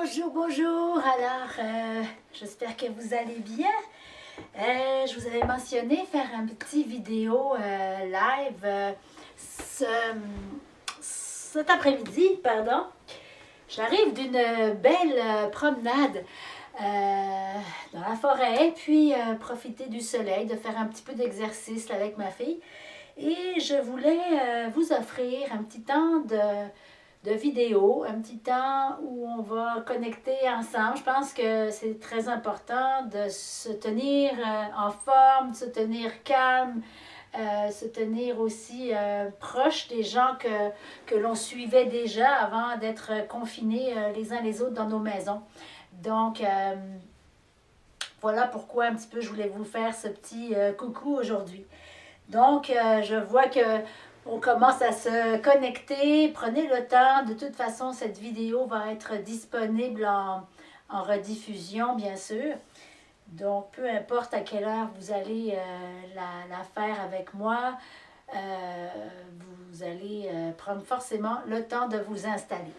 Bonjour, bonjour. Alors, euh, j'espère que vous allez bien. Euh, je vous avais mentionné faire un petit vidéo euh, live ce, cet après-midi, pardon. J'arrive d'une belle promenade dans la forêt, puis profiter du soleil, de faire un petit peu d'exercice avec ma fille. Et je voulais vous offrir un petit temps de, de vidéo, un petit temps où on va connecter ensemble. Je pense que c'est très important de se tenir euh, en forme, de se tenir calme, euh, se tenir aussi euh, proche des gens que, que l'on suivait déjà avant d'être confinés les uns les autres dans nos maisons. Donc, voilà pourquoi un petit peu je voulais vous faire ce petit coucou aujourd'hui. Donc, je vois que on commence à se connecter. Prenez le temps. De toute façon, cette vidéo va être disponible en, rediffusion, bien sûr. Donc, peu importe à quelle heure vous allez euh, la, faire avec moi, euh, vous allez euh, prendre forcément le temps de vous installer.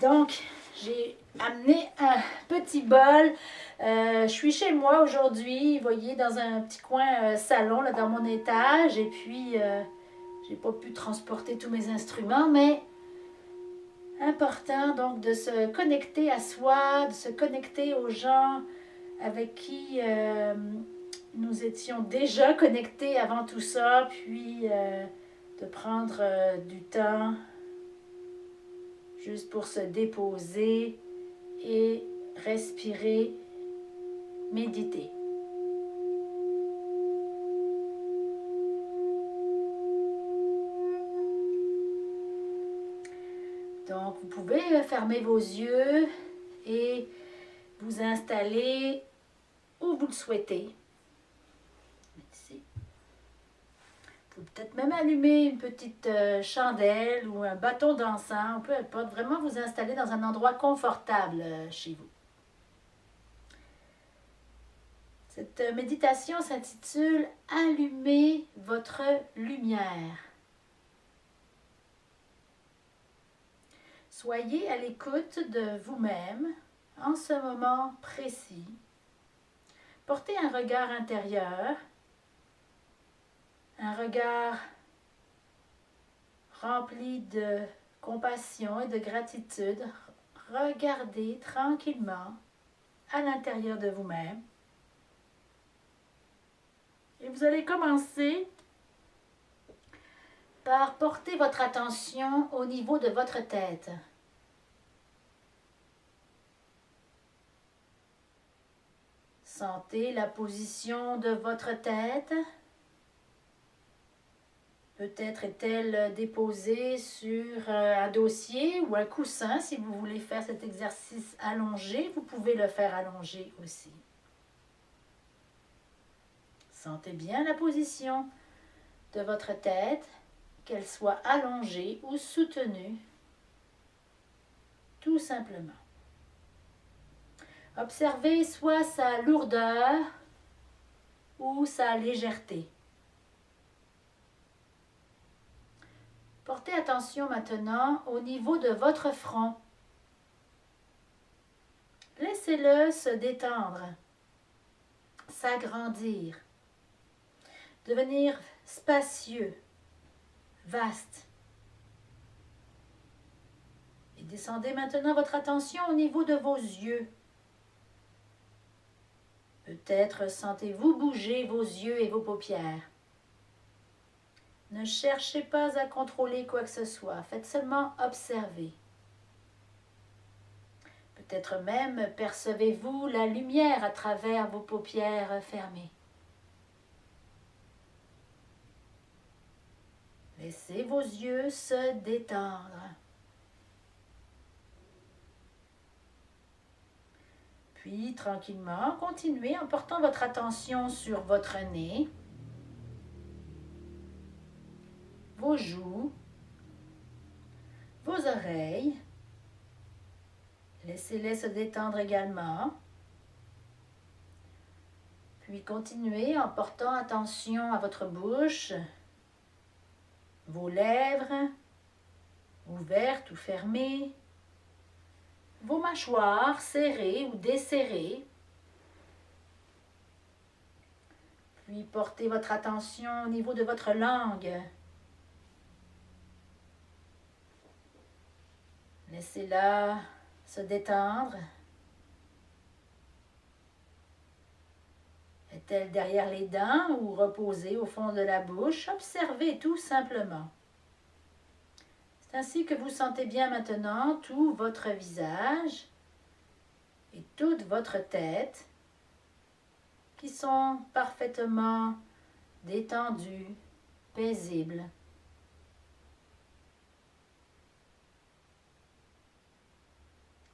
Donc, j'ai amené un petit bol. Je suis chez moi aujourd'hui, vous voyez, dans un petit coin salon, là, dans mon étage. Et puis, j'ai pas pu transporter tous mes instruments, mais important donc de se connecter à soi, de se connecter aux gens avec qui euh, nous étions déjà connectés avant tout ça, puis euh, de prendre euh, du temps juste pour se déposer et respirer, méditer. Donc, vous pouvez fermer vos yeux et vous installer où vous le souhaitez. Vous pouvez peut-être même allumer une petite euh, chandelle ou un bâton d'encens, peu importe. Vraiment vous installer dans un endroit confortable euh, chez vous. Cette euh, méditation s'intitule Allumer votre lumière. Soyez à l'écoute de vous-même en ce moment précis. Portez un regard intérieur, un regard rempli de compassion et de gratitude. Regardez tranquillement à l'intérieur de vous-même. Et vous allez commencer par porter votre attention au niveau de votre tête. Sentez la position de votre tête. Peut-être est-elle déposée sur euh, un dossier ou un coussin. Si vous voulez faire cet exercice allongé, vous pouvez le faire allongé aussi. Sentez bien la position de votre tête, qu'elle soit allongée ou soutenue, tout simplement. Observez soit sa lourdeur ou sa légèreté. Portez attention maintenant au niveau de votre front. Laissez-le se détendre, s'agrandir, devenir spacieux, vaste. Et descendez maintenant votre attention au niveau de vos yeux. Peut-être sentez-vous bouger vos yeux et vos paupières. Ne cherchez pas à contrôler quoi que ce soit, faites seulement observer. Peut-être même percevez-vous la lumière à travers vos paupières fermées. Laissez vos yeux se détendre. Puis, tranquillement, continuez en portant votre attention sur votre nez, vos joues, vos oreilles. Laissez-les se détendre également. Puis continuez en portant attention à votre bouche, vos lèvres, ouvertes ou fermées, vos mâchoires serrées ou desserrées. Puis portez votre attention au niveau de votre langue. Laissez-la se détendre. Est-elle derrière les dents ou reposée au fond de la bouche? Observez tout simplement. Ainsi que vous sentez bien maintenant tout votre visage et toute votre tête qui sont parfaitement détendus, paisibles.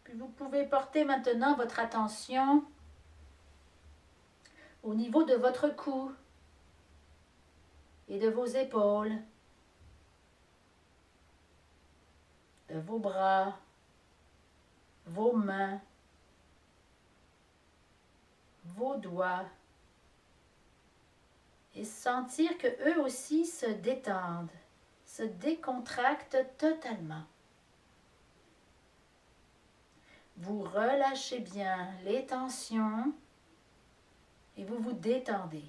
Puis vous pouvez porter maintenant votre attention au niveau de votre cou et de vos épaules, vos bras, vos mains, vos doigts et sentir que eux aussi se détendent, se décontractent totalement. Vous relâchez bien les tensions et vous vous détendez.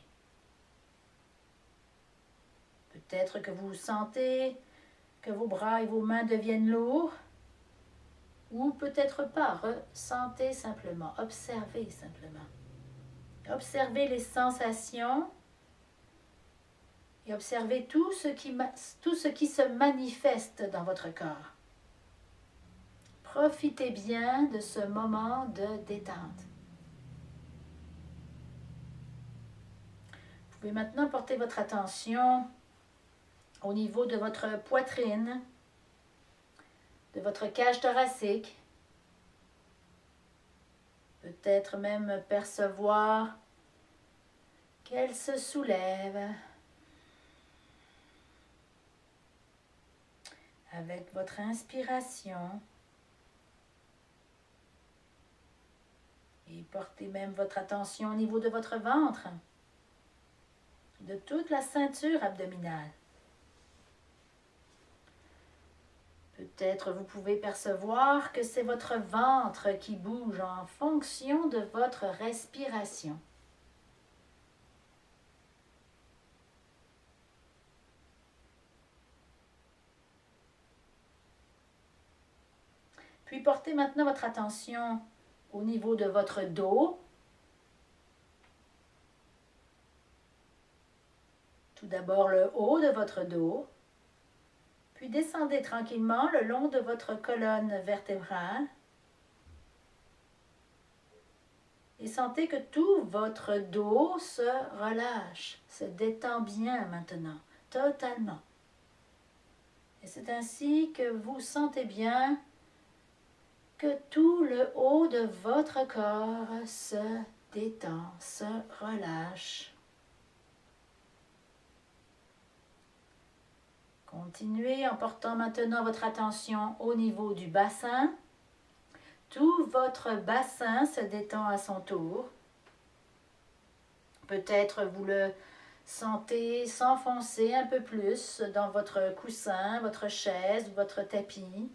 Peut-être que vous sentez que vos bras et vos mains deviennent lourds, ou peut-être pas. Ressentez simplement, observez simplement. Observez les sensations et observez tout ce qui, se manifeste dans votre corps. Profitez bien de ce moment de détente. Vous pouvez maintenant porter votre attention au niveau de votre poitrine, de votre cage thoracique. Peut-être même percevoir qu'elle se soulève avec votre inspiration. Et portez même votre attention au niveau de votre ventre de toute la ceinture abdominale. Peut-être vous pouvez percevoir que c'est votre ventre qui bouge en fonction de votre respiration. Puis portez maintenant votre attention au niveau de votre dos, Tout d'abord le haut de votre dos, puis descendez tranquillement le long de votre colonne vertébrale et sentez que tout votre dos se relâche, se détend bien maintenant, totalement. Et c'est ainsi que vous sentez bien que tout le haut de votre corps se détend, se relâche. Continuez en portant maintenant votre attention au niveau du bassin. Tout votre bassin se détend à son tour. Peut-être vous le sentez s'enfoncer un peu plus dans votre coussin, votre chaise ou votre tapis.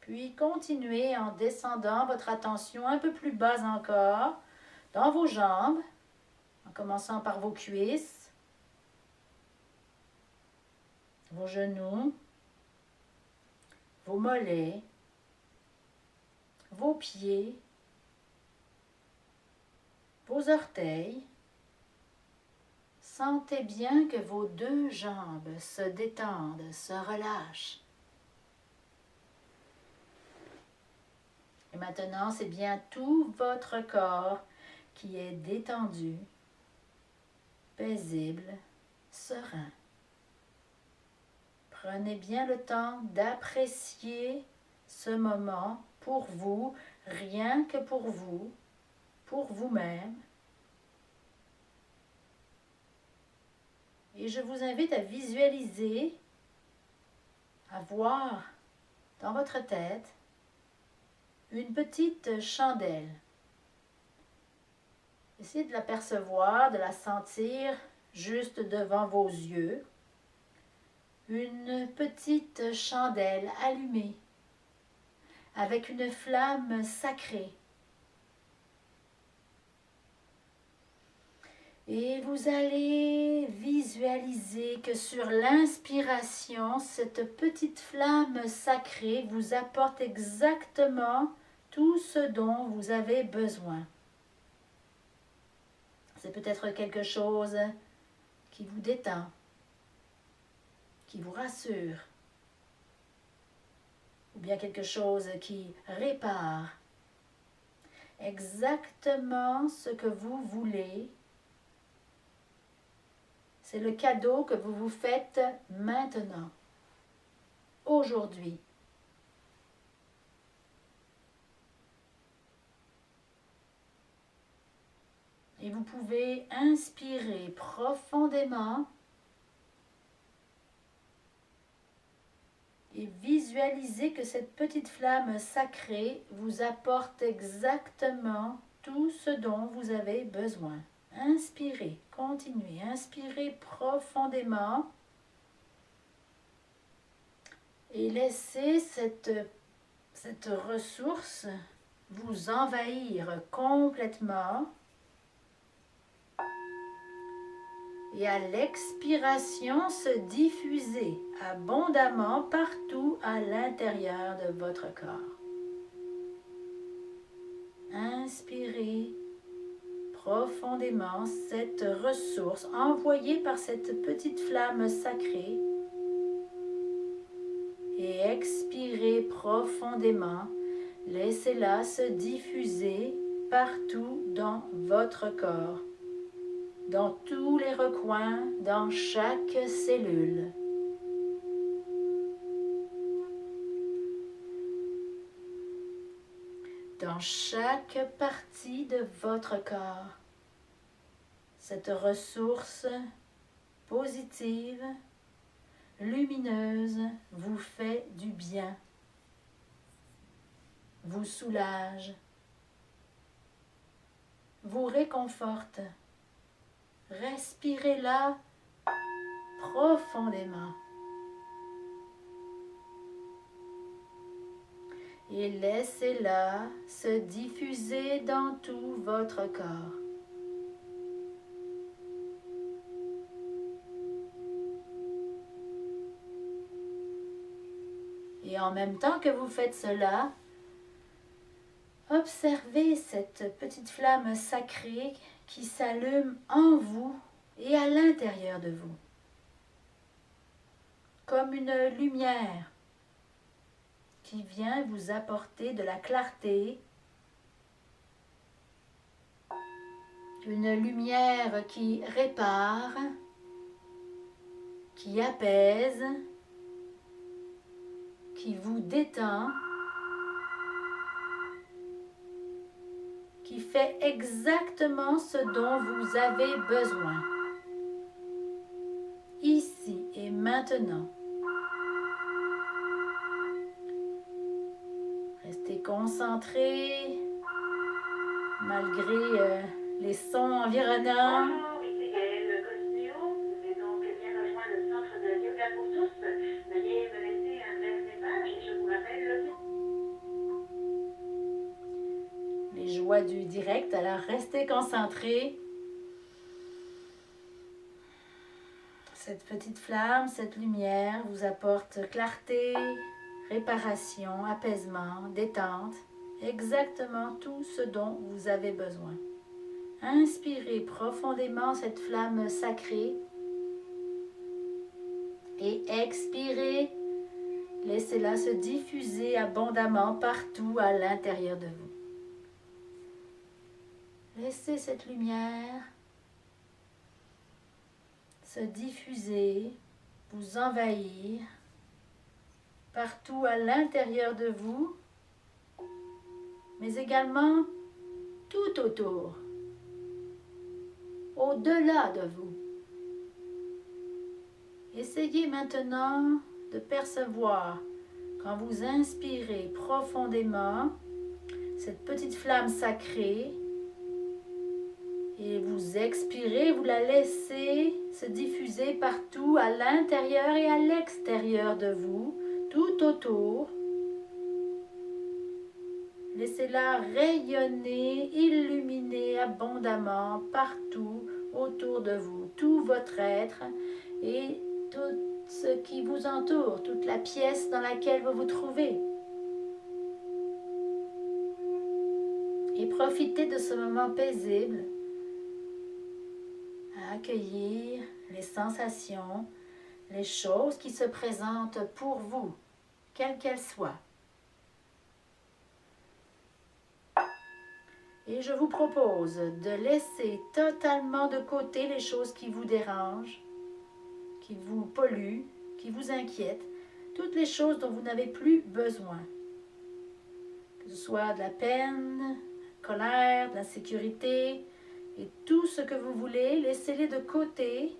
Puis continuez en descendant votre attention un peu plus bas encore dans vos jambes, en commençant par vos cuisses, vos genoux, vos mollets, vos pieds, vos orteils. Sentez bien que vos deux jambes se détendent, se relâchent. Et maintenant, c'est bien tout votre corps qui est détendu, paisible, serein. Prenez bien le temps d'apprécier ce moment pour vous, rien que pour vous, pour vous-même. Et je vous invite à visualiser, à voir dans votre tête une petite chandelle. Essayez de la percevoir, de la sentir juste devant vos yeux une petite chandelle allumée avec une flamme sacrée. Et vous allez visualiser que sur l'inspiration, cette petite flamme sacrée vous apporte exactement tout ce dont vous avez besoin. C'est peut-être quelque chose qui vous détend, qui vous rassure, ou bien quelque chose qui répare. Exactement ce que vous voulez c'est le cadeau que vous vous faites maintenant, aujourd'hui. Et vous pouvez inspirer profondément et visualiser que cette petite flamme sacrée vous apporte exactement tout ce dont vous avez besoin. Inspirez, continuez, inspirez profondément et laissez cette, cette ressource vous envahir complètement. Et à l'expiration, se diffuser abondamment partout à l'intérieur de votre corps. Inspirez profondément cette ressource envoyée par cette petite flamme sacrée et expirez profondément. Laissez-la se diffuser partout dans votre corps, dans tous les recoins, dans chaque cellule. dans chaque partie de votre corps. Cette ressource positive, lumineuse, vous fait du bien, vous soulage, vous réconforte. Respirez-la profondément. et laissez-la se diffuser dans tout votre corps. Et en même temps que vous faites cela, observez cette petite flamme sacrée qui s'allume en vous et à l'intérieur de vous, comme une lumière qui vient vous apporter de la clarté, une lumière qui répare, qui apaise, qui vous détend, qui fait exactement ce dont vous avez besoin, ici et maintenant. concentré malgré euh, les sons environnants. Du direct, alors restez concentrés. Cette petite flamme, cette lumière vous apporte clarté, réparation, apaisement, détente, exactement tout ce dont vous avez besoin. Inspirez profondément cette flamme sacrée et expirez. Laissez-la se diffuser abondamment partout à l'intérieur de vous. Laissez cette lumière se diffuser, vous envahir partout à l'intérieur de vous, mais également tout autour, au-delà de vous. Essayez maintenant de percevoir quand vous inspirez profondément cette petite flamme sacrée Et vous expirez, vous la laissez se diffuser partout, à l'intérieur et à l'extérieur de vous, tout autour. Laissez-la rayonner, illuminer abondamment partout autour de vous, tout votre être et tout ce qui vous entoure, toute la pièce dans laquelle vous vous trouvez. Et profitez de ce moment paisible accueillir les sensations, les choses qui se présentent pour vous, quelles qu'elles soient. Et je vous propose de laisser totalement de côté les choses qui vous dérangent, qui vous polluent, qui vous inquiètent, toutes les choses dont vous n'avez plus besoin. Que ce soit de la peine, de la colère, de l'insécurité, et tout ce que vous voulez, laissez-les de côté.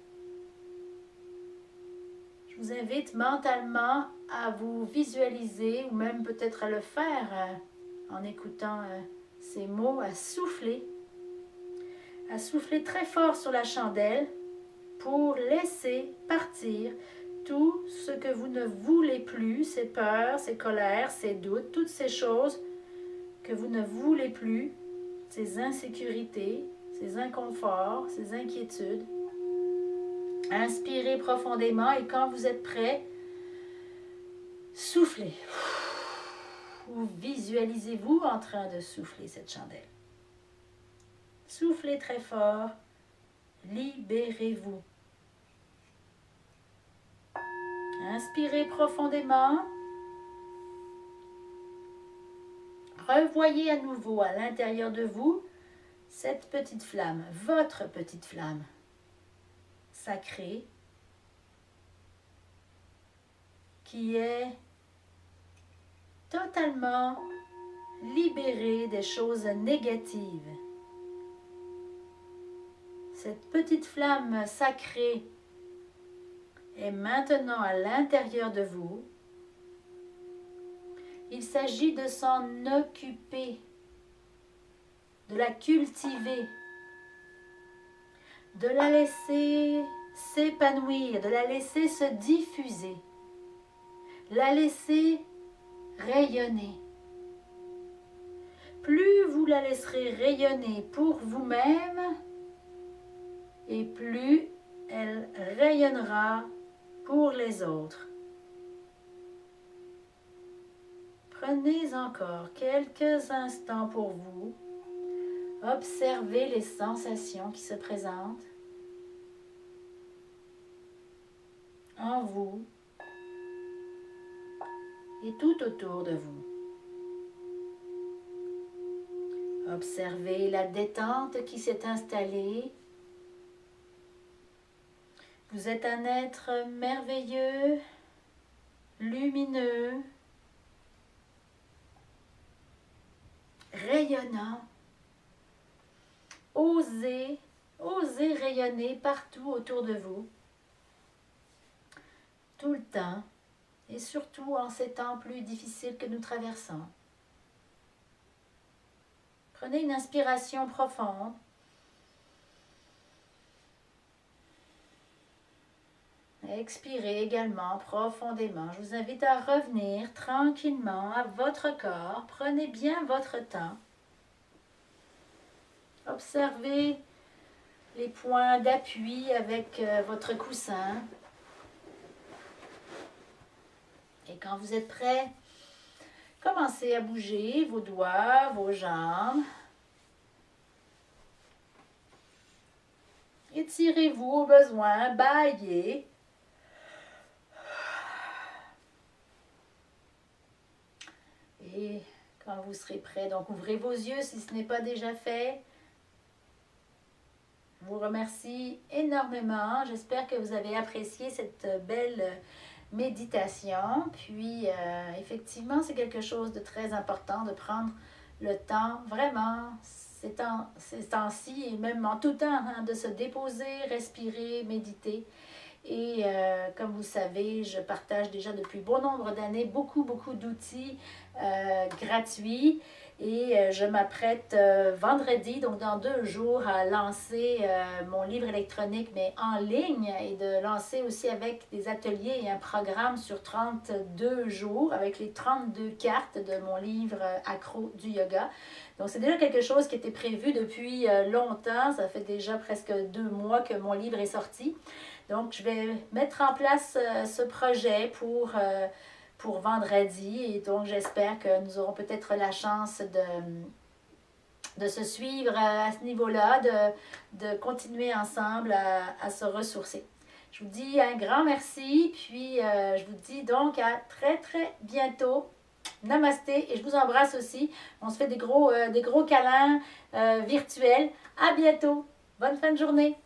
Je vous invite mentalement à vous visualiser ou même peut-être à le faire euh, en écoutant euh, ces mots, à souffler, à souffler très fort sur la chandelle pour laisser partir tout ce que vous ne voulez plus, ces peurs, ces colères, ces doutes, toutes ces choses que vous ne voulez plus, ces insécurités, ces inconforts, ces inquiétudes. Inspirez profondément et quand vous êtes prêt, soufflez. Ou visualisez-vous en train de souffler cette chandelle. Soufflez très fort. Libérez-vous. Inspirez profondément. Revoyez à nouveau à l'intérieur de vous cette petite flamme, votre petite flamme sacrée qui est totalement libérée des choses négatives. Cette petite flamme sacrée est maintenant à l'intérieur de vous. Il s'agit de s'en occuper, de la cultiver, de la laisser s'épanouir, de la laisser se diffuser, la laisser rayonner. Plus vous la laisserez rayonner pour vous-même, et plus elle rayonnera pour les autres. Prenez encore quelques instants pour vous. Observez les sensations qui se présentent en vous et tout autour de vous. Observez la détente qui s'est installée. Vous êtes un être merveilleux, lumineux, rayonnant. Osez, osez rayonner partout autour de vous, tout le temps et surtout en ces temps plus difficiles que nous traversons. Prenez une inspiration profonde. Expirez également profondément. Je vous invite à revenir tranquillement à votre corps. Prenez bien votre temps. Observez les points d'appui avec euh, votre coussin. Et quand vous êtes prêt, commencez à bouger vos doigts, vos jambes. Étirez-vous au besoin, baillez. Et quand vous serez prêt, donc ouvrez vos yeux si ce n'est pas déjà fait. Vous remercie énormément. J'espère que vous avez apprécié cette belle méditation. Puis, euh, effectivement, c'est quelque chose de très important de prendre le temps, vraiment, ces temps-ci, et même en tout temps, hein, de se déposer, respirer, méditer. Et euh, comme vous savez, je partage déjà depuis bon nombre d'années beaucoup, beaucoup d'outils euh, gratuits Et euh, je m'apprête euh, vendredi, donc dans deux jours, à lancer euh, mon livre électronique, mais en ligne, et de lancer aussi avec des ateliers et un programme sur 32 jours, avec les 32 cartes de mon livre Accro du yoga. Donc c'est déjà quelque chose qui était prévu depuis longtemps. Ça fait déjà presque deux mois que mon livre est sorti. Donc je vais mettre en place ce projet pour pour vendredi. Et donc, j'espère que nous aurons peut-être la chance de, de se suivre à, ce niveau-là, de, de, continuer ensemble à, à, se ressourcer. Je vous dis un grand merci, puis euh, je vous dis donc à très très bientôt. Namasté et je vous embrasse aussi. On se fait des gros, euh, des gros câlins euh, virtuels. À bientôt. Bonne fin de journée.